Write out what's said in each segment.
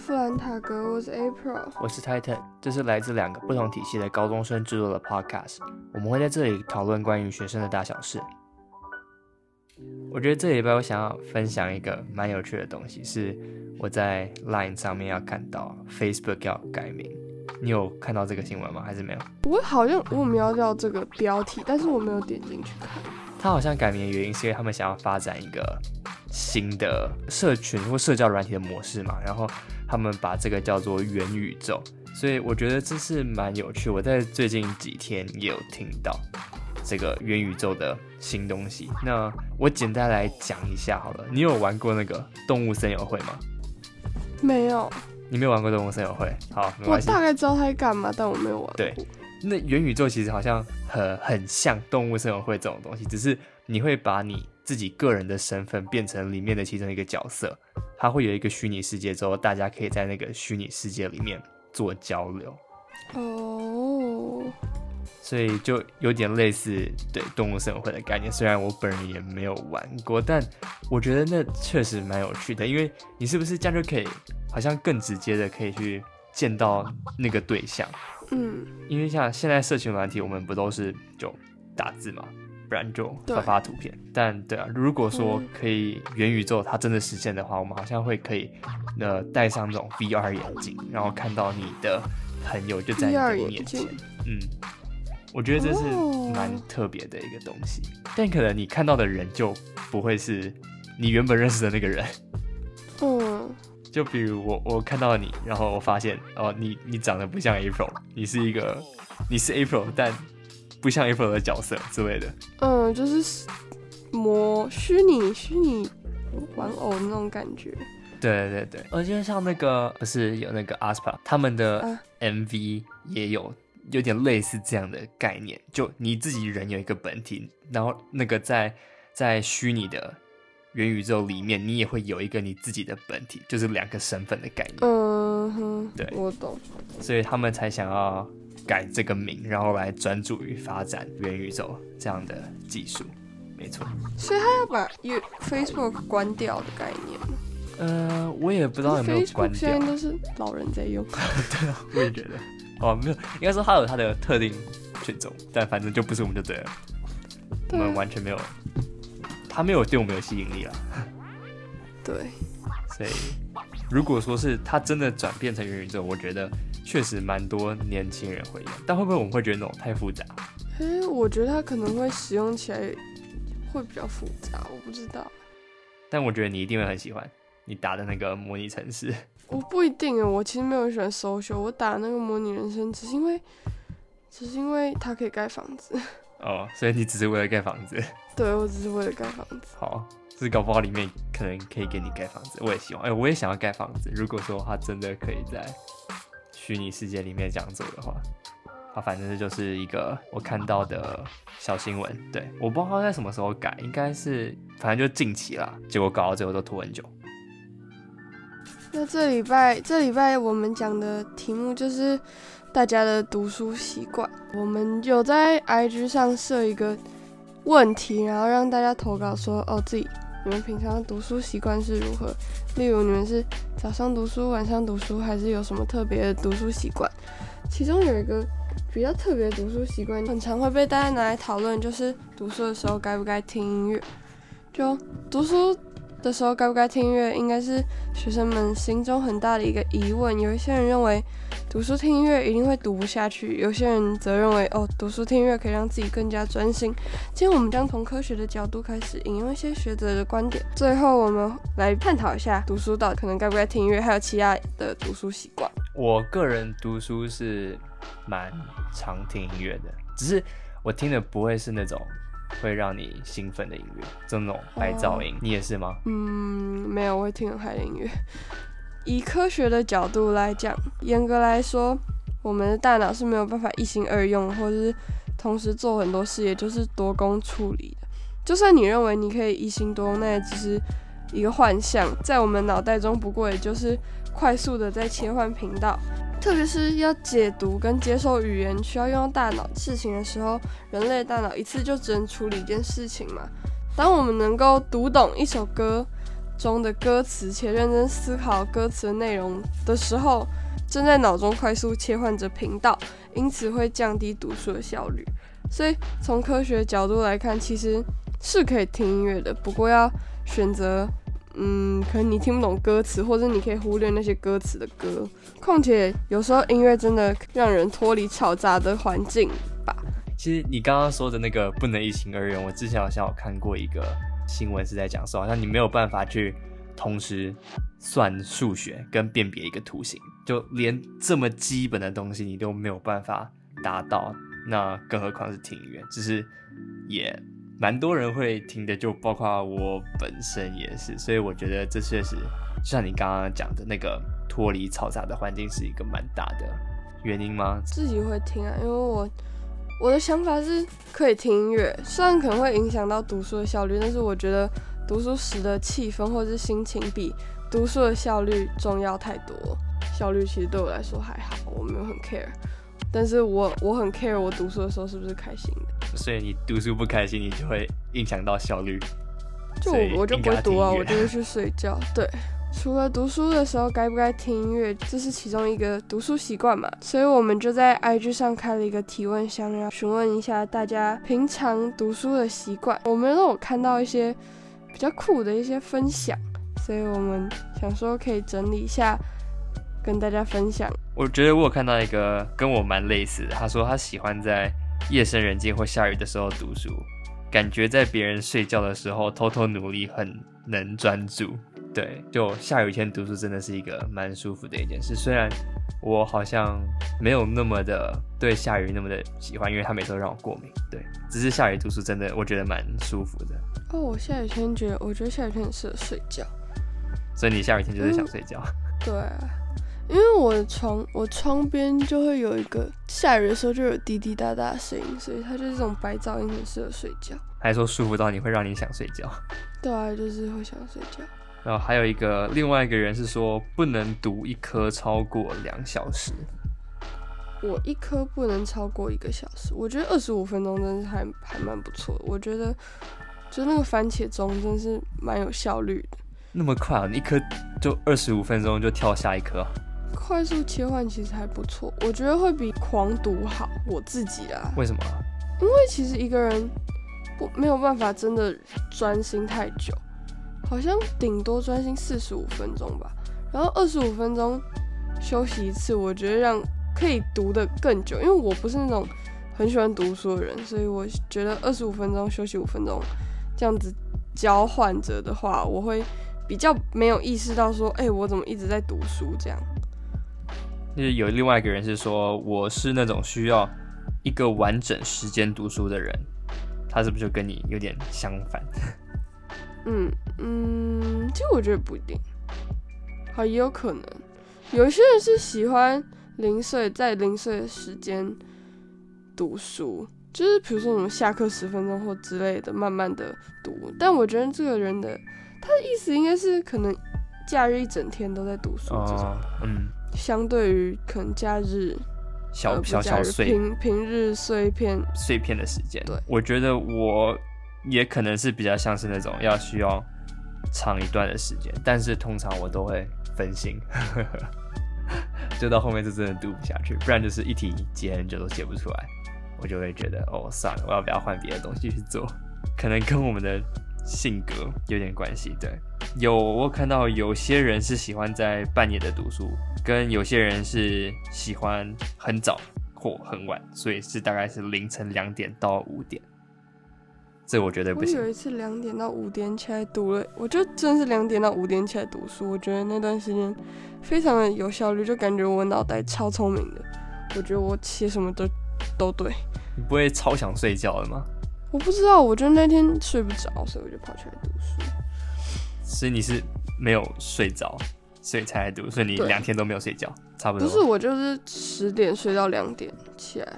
富兰塔格，我是 April，我是 Titan，这是来自两个不同体系的高中生制作的 Podcast，我们会在这里讨论关于学生的大小事。我觉得这礼拜我想要分享一个蛮有趣的东西，是我在 Line 上面要看到 Facebook 要改名，你有看到这个新闻吗？还是没有？我好像我瞄到这个标题，但是我没有点进去看。他好像改名的原因是因为他们想要发展一个新的社群或社交软体的模式嘛，然后他们把这个叫做元宇宙，所以我觉得这是蛮有趣。我在最近几天也有听到这个元宇宙的新东西。那我简单来讲一下好了，你有玩过那个动物森友会吗？没有，你没有玩过动物森友会？好，没我。大概知道它在干嘛，但我没有玩过。对那元宇宙其实好像很很像动物森友会这种东西，只是你会把你自己个人的身份变成里面的其中一个角色，它会有一个虚拟世界之后，大家可以在那个虚拟世界里面做交流，哦，所以就有点类似对动物森友会的概念。虽然我本人也没有玩过，但我觉得那确实蛮有趣的，因为你是不是这样就可以好像更直接的可以去见到那个对象。嗯，因为像现在社群软体，我们不都是就打字嘛，不然就对。发发图片。但对啊，如果说嗯。可以元宇宙它真的实现的话，我们好像会可以呃戴上这种 VR 眼镜，然后看到你的朋友就在你的面前。嗯，我觉得这是哦。蛮特别的一个东西，但可能你看到的人就不会是你原本认识的那个人。嗯，就比如我，我看到你，然后我发现哦，你你长得不像 April，你是一个你是 April，但不像 April 的角色之类的。嗯，就是模虚拟虚拟玩偶那种感觉。对对对，我觉得像那个不是有那个 Aspa，他们的啊 MV 也有有点类似这样的概念，就你自己人有一个本体，然后那个在在虚拟的元宇宙里面，你也会有一个你自己的本体，就是两个身份的概念。嗯哼，对我懂。所以他们才想要改这个名，然后来专注于发展元宇宙这样的技术。没错，所以他要把 You Facebook 关掉的概念吗。呃，我也不知道有没有关 Facebook 掉现在，都是老人在用。对啊，我也觉得，哦，没有，应该说它有它的特定群众，但反正就不是我们就对了，我们完全没有，它没有对我们有吸引力了，对，所以如果说是它真的转变成元宇宙，我觉得确实蛮多年轻人会用，但会不会我们会觉得那种太复杂？诶，我觉得它可能会使用起来会比较复杂，我不知道。但我觉得你一定会很喜欢你打的那个模拟城市。我不一定诶，我其实没有很喜欢 social，我打那个模拟人生只是因为，只是因为它可以盖房子。哦，所以你只是为了盖房子。对我只是为了盖房子。好，是搞不好里面可能可以给你盖房子，我也希望。哎、我也想要盖房子。如果说它真的可以在虚拟世界里面这样做的话，啊，反正这就是一个我看到的小新闻。对，我不知道在什么时候改，应该是反正就近期啦。结果搞到最后都拖很久。那这礼拜这礼拜我们讲的题目就是大家的读书习惯。我们有在 IG 上设一个问题，然后让大家投稿说，哦，自己你们平常读书习惯是如何？例如你们是早上读书、晚上读书，还是有什么特别的读书习惯？其中有一个比较特别的读书习惯，很常会被大家拿来讨论，就是读书的时候该不该听音乐。就读书的时候该不该听音乐，应该是学生们心中很大的一个疑问。有一些人认为读书听音乐一定会读不下去，有些人则认为哦，读书听音乐可以让自己更加专心。今天我们将从科学的角度开始引用一些学者的观点，最后我们来探讨一下读书到底可能该不该听音乐，还有其他的读书习惯。我个人读书是蛮常听音乐的，只是我听的不会是那种会让你兴奋的音乐，就那种白噪音。你也是吗？嗯，没有，我会听很嗨的音乐。以科学的角度来讲，严格来说，我们的大脑是没有办法一心二用，或者是同时做很多事，也就是多工处理的。就算你认为你可以一心多用，那也只是一个幻象，在我们脑袋中，不过也就是快速的在切换频道。特别是要解读跟接受语言需要用到大脑事情的时候，人类大脑一次就只能处理一件事情嘛。当我们能够读懂一首歌，中的歌词，且认真思考歌词内容的时候，正在脑中快速切换着频道，因此会降低读书的效率。所以从科学角度来看，其实是可以听音乐的，不过要选择，嗯，可能你听不懂歌词，或者你可以忽略那些歌词的歌。况且有时候音乐真的让人脱离嘈杂的环境吧。其实你刚刚说的那个不能一心二用，我之前好像有看过一个新闻是在讲说，好像你没有办法去同时算数学跟辨别一个图形，就连这么基本的东西你都没有办法达到。那更何况是听音乐，只是也蛮多人会听的，就包括我本身也是，所以我觉得这确实就像你刚刚讲的那个脱离嘈杂的环境是一个蛮大的原因吗？自己会听啊，因为我我的想法是可以听音乐，虽然可能会影响到读书的效率，但是我觉得读书时的气氛或者是心情比读书的效率重要太多。效率其实对我来说还好，我没有很 care。但是我我很 care 我读书的时候是不是开心的，所以你读书不开心，你就会影响到效率。就我就不会读啊，我就会去睡觉。对，除了读书的时候该不该听音乐，这是其中一个读书习惯嘛。所以我们就在 IG 上开了一个提问箱，要询问一下大家平常读书的习惯。我们都有看到一些比较酷的一些分享，所以我们想说可以整理一下。跟大家分享，我觉得我有看到一个跟我蛮类似的。他说他喜欢在夜深人静或下雨的时候读书，感觉在别人睡觉的时候偷偷努力，很能专注。对，就下雨天读书真的是一个蛮舒服的一件事。虽然我好像没有那么的对下雨那么的喜欢，因为它每次都让我过敏。对，只是下雨读书真的我觉得蛮舒服的。哦，我下雨天觉得，我觉得下雨天很适合睡觉。所以你下雨天就是想睡觉？对。因为我的床，我窗边就会有一个下雨的时候就有滴滴答答的声音，所以它就是这种白噪音，很适合睡觉。还说舒服到你会让你想睡觉？对啊，就是会想睡觉。然后还有一个另外一个人是说不能读一颗超过两小时。我一颗不能超过一个小时，我觉得二十五分钟真的是还还蛮不错的。我觉得就那个番茄钟真是蛮有效率的。那么快啊！你一颗就二十五分钟就跳下一颗。快速切换其实还不错，我觉得会比狂读好。我自己啊，为什么？因为其实一个人不没有办法真的专心太久，好像顶多专心四十五分钟吧。然后二十五分钟休息一次，我觉得让可以读的更久。因为我不是那种很喜欢读书的人，所以我觉得二十五分钟休息五分钟这样子交换着的话，我会比较没有意识到说，哎，我怎么一直在读书这样。就是有另外一个人是说，我是那种需要一个完整时间读书的人，他是不是就跟你有点相反？嗯嗯，其实我觉得不一定，好也有可能，有一些人是喜欢零碎在零碎的时间读书，就是比如说我们下课十分钟或之类的，慢慢的读。但我觉得这个人的他的意思应该是可能假日一整天都在读书这种，嗯。相对于可能假日小小小碎平平日碎片。碎片的时间，对，我觉得我也可能是比较像是那种要需要长一段的时间，但是通常我都会分心，就到后面就真的读不下去，不然就是一题解很久都解不出来，我就会觉得哦算了，我要不要换别的东西去做？可能跟我们的性格有点关系，对。有我看到有些人是喜欢在半夜的读书，跟有些人是喜欢很早或很晚，所以是大概是凌晨两点到五点。这我觉得不行。我有一次两点到五点起来读了，我就真是两点到五点起来读书，我觉得那段时间非常的有效率，就感觉我脑袋超聪明的。我觉得我写什么都都对。你不会超想睡觉的吗？我不知道，我就那天睡不着，所以我就跑起来读书。所以你是没有睡着，所以才来读，所以你两天都没有睡觉，差不多。不是，我就是十点睡到两点起来，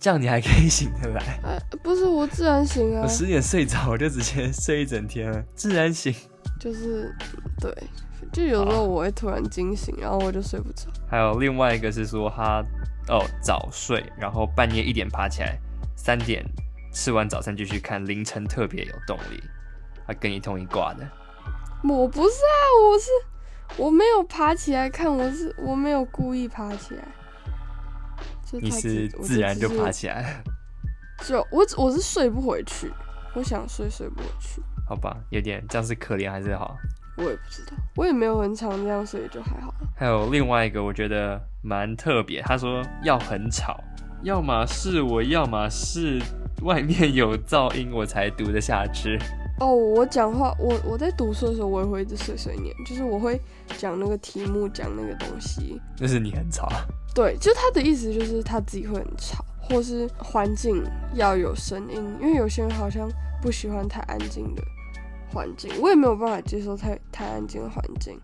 这样你还可以醒得来。哎，不是，我自然醒啊。我十点睡着，我就直接睡一整天了，自然醒。就是对，就有时候我会突然惊醒，然后我就睡不着。还有另外一个是说他哦早睡，然后半夜一点爬起来，三点吃完早餐继续看，凌晨特别有动力，他跟你同一挂的。我不是啊，我是我没有爬起来看，我是我没有故意爬起来。你是自然就爬起来，就我只我是睡不回去，我想睡睡不回去，好吧？有点这样是可怜还是好？我也不知道，我也没有很常这样，所以就还好。还有另外一个，我觉得蛮特别。他说要很吵，要么是我，要么是外面有噪音，我才读得下去。哦，我讲话，我我在读书的时候，我也会一直碎碎念，就是我会讲那个题目，讲那个东西。就是你很吵，对，就他的意思就是他自己会很吵，或是环境要有声音，因为有些人好像不喜欢太安静的环境，我也没有办法接受太太安静的环境，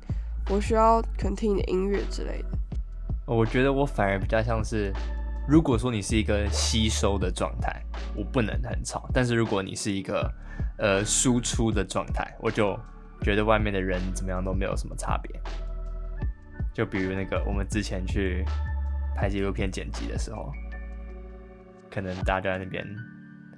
我需要可能听你的音乐之类的。我觉得我反而比较像是，如果说你是一个吸收的状态，我不能很吵；但是如果你是一个呃输出的状态，我就觉得外面的人怎么样都没有什么差别。就比如那个我们之前去拍纪录片剪辑的时候，可能大家在那边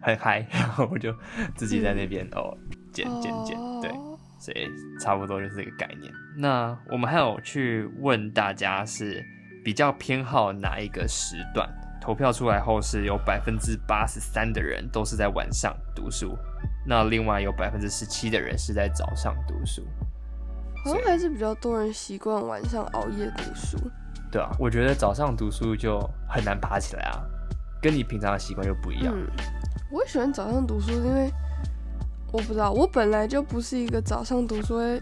很嗨，然后我就自己在那边、哦剪剪剪，对。哦所以差不多就是这个概念。那我们还有去问大家是比较偏好哪一个时段？投票出来后是有百分之八十三的人都是在晚上读书，那另外有百分之十七的人是在早上读书。好像还是比较多人习惯晚上熬夜读书。对啊，我觉得早上读书就很难爬起来啊，跟你平常的习惯就不一样。嗯，我喜欢早上读书，因为我不知道，我本来就不是一个早上读书会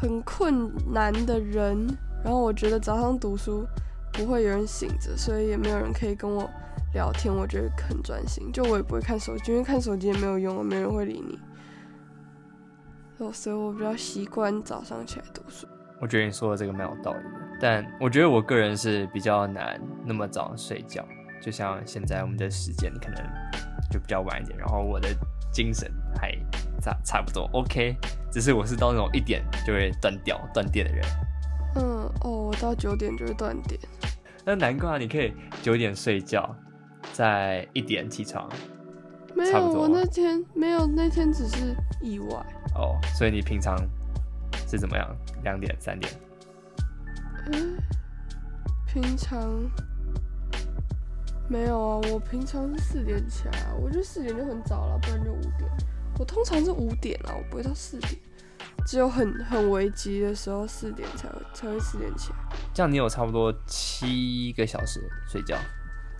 很困难的人，然后我觉得早上读书不会有人醒着，所以也没有人可以跟我聊天，我觉得很专心，就我也不会看手机，因为看手机也没有用啊，没人会理你。哦，所以我比较习惯早上起来读书。我觉得你说的这个蛮有道理的，但我觉得我个人是比较难那么早睡觉，就像现在我们的时间可能就比较晚一点，然后我的精神还差差不多 OK，只是我是到那种一点就会断掉断电的人。嗯，哦，我到九点就会断电。那难怪你可以九点睡觉，在一点起床没有，我那天没有，那天只是意外。哦，所以你平常是怎么样？两点三点？嗯，平常没有啊，我平常是四点起来啊，我觉得四点就很早了，不然就五点。我通常是五点啦，我不会到四点，只有很很危急的时候四点才会才会四点起来。这样你有差不多七个小时睡觉，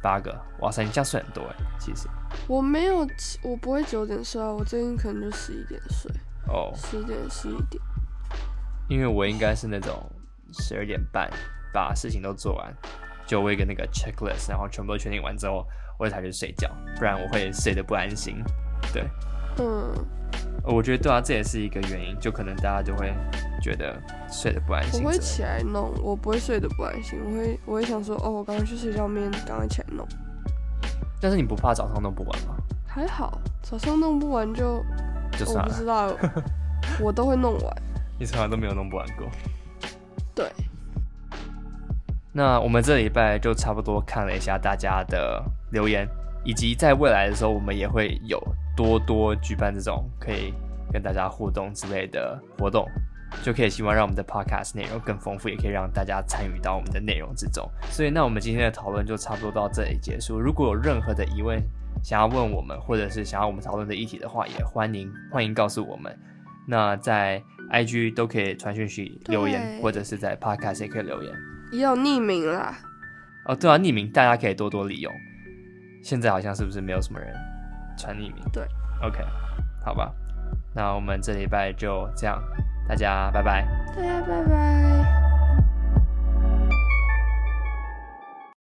八个，哇塞，你这样睡很多哎，其实。我没有，我不会九点睡啊，我最近可能就十一点睡，哦，十点十一点。因为我应该是那种十二点半把事情都做完，就我一个那个 checklist，然后全部都确定完之后，我才去睡觉，不然我会睡得不安心。对，嗯，我觉得对啊，这也是一个原因，就可能大家就会觉得睡得不安心。我会起来弄，我不会睡得不安心，我会我会想说，哦，我赶快去睡觉，明天赶快起来弄。但是你不怕早上弄不完吗？还好，早上弄不完就我就算了，不知道，我都会弄完。你从来都没有弄不完过。对，那我们这礼拜就差不多看了一下大家的留言，以及在未来的时候，我们也会有多多举办这种可以跟大家互动之类的活动，就可以希望让我们的 podcast 内容更丰富，也可以让大家参与到我们的内容之中。所以，那我们今天的讨论就差不多到这里结束。如果有任何的疑问想要问我们，或者是想要我们讨论的议题的话，也欢迎欢迎告诉我们。那在 IG 都可以传讯息留言，或者是在 podcast 也可以留言。也有匿名啦。哦，对啊，匿名大家可以多多利用。现在好像是不是没有什么人传匿名？对，OK，好吧，那我们这礼拜就这样，大家拜拜。大家拜拜。